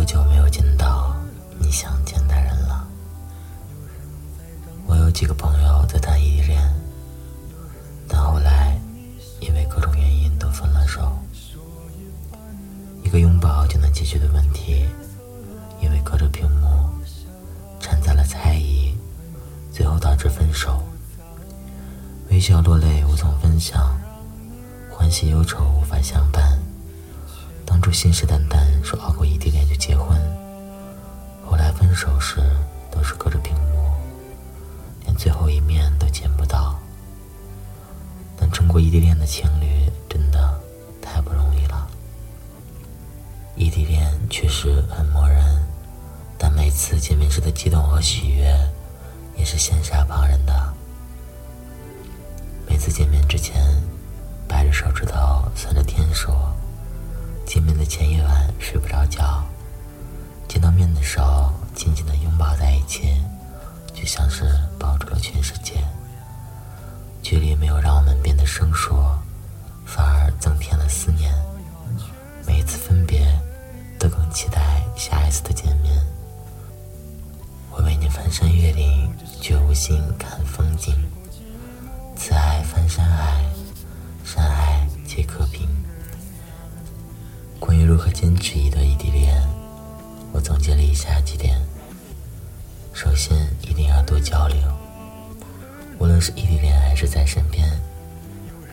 多久没有见到你想见的人了？我有几个朋友在谈异地恋，但后来因为各种原因都分了手。一个拥抱就能解决的问题，因为隔着屏幕掺杂了猜疑，最后导致分手。微笑落泪无从分享，欢喜忧愁无法相伴。当初信誓旦旦说熬过异地恋就结婚，后来分手时都是隔着屏幕，连最后一面都见不到。能撑过异地恋的情侣真的太不容易了。异地恋确实很磨人，但每次见面时的激动和喜悦也是羡煞旁人的。每次见面之前，掰着手指头算着天数。见面的前一晚睡不着觉，见到面的时候紧紧的拥抱在一起，就像是抱住了全世界。距离没有让我们变得生疏，坚持一段异地恋，我总结了以下几点：首先，一定要多交流，无论是异地恋还是在身边，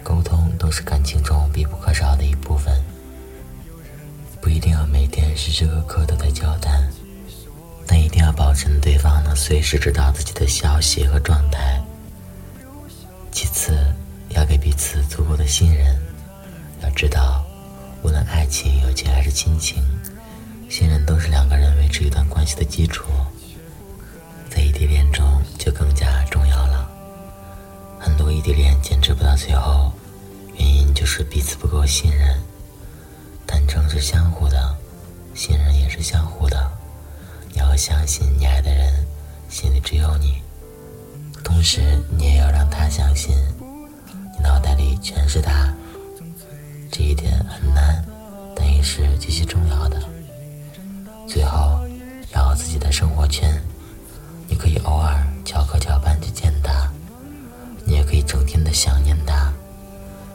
沟通都是感情中必不可少的一部分。不一定要每天时时刻刻都在交谈，但一定要保证对方能随时知道自己的消息和状态。其次，要给彼此足够的信任，要知道。无论爱情、友情还是亲情，信任都是两个人维持一段关系的基础。在异地恋中就更加重要了。很多异地恋坚持不到最后，原因就是彼此不够信任。坦诚是相互的，信任也是相互的。你要相信你爱的人心里只有你，同时你也要让他相信，你脑袋里全是他。这一点很难，但也是极其重要的。最后，要有自己的生活圈。你可以偶尔翘课翘班去见他，你也可以整天的想念他，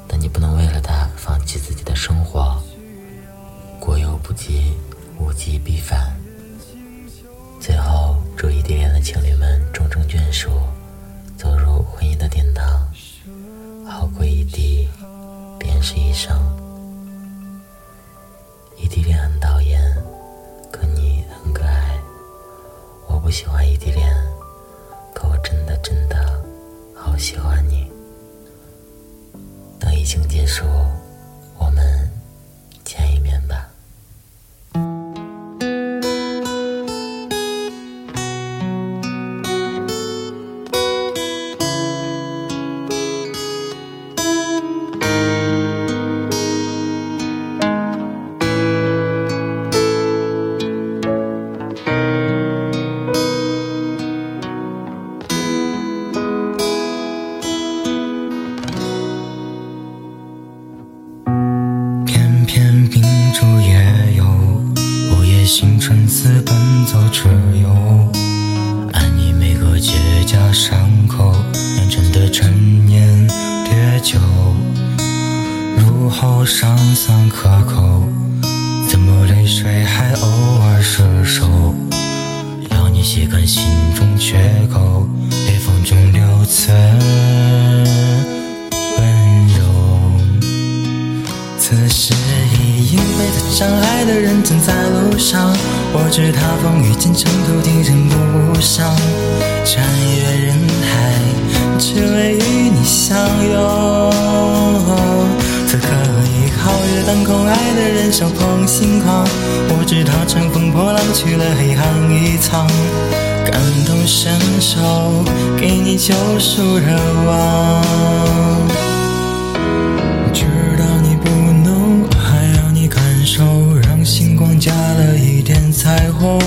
但你不能为了他放弃自己的生活。过犹不及，物极必反。最后，祝异地恋的情侣们终成眷属，走入婚姻的殿堂。好过异地。便是一生。喜欢异地恋，可我真的真的好喜欢你。等疫情结束，星辰似奔走之友，爱你每个结痂伤口，酿成的陈年烈酒，入喉尚算可口，怎么泪水还偶尔失手？要你吸干心中缺口，裂缝中留存。爱的人正在路上，我知他风雨兼程途，精神不伤，穿越人海，只为与你相拥。此刻已皓月当空，爱的人手捧星光，我知他乘风破浪去了黑暗一趟，感同身受，给你救赎热望。彩虹，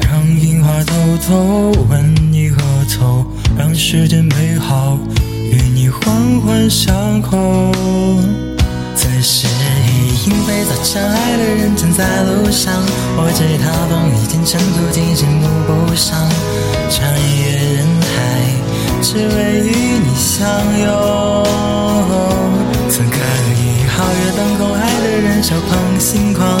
让樱花偷偷吻你额头，让世间美好与你环环相扣。此时已莺飞草长，爱的人正在路上，我知他风雨兼程途，今生路不上，穿越人海，只为与你相拥。此刻以皓月当空，爱的人手捧星光，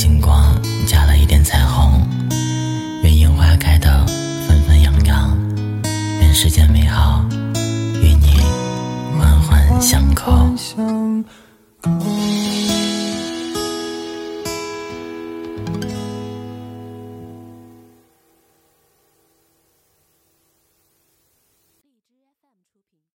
星光加了一点彩虹。愿樱花开得纷纷扬扬，愿世间美好与你环环相扣。相扣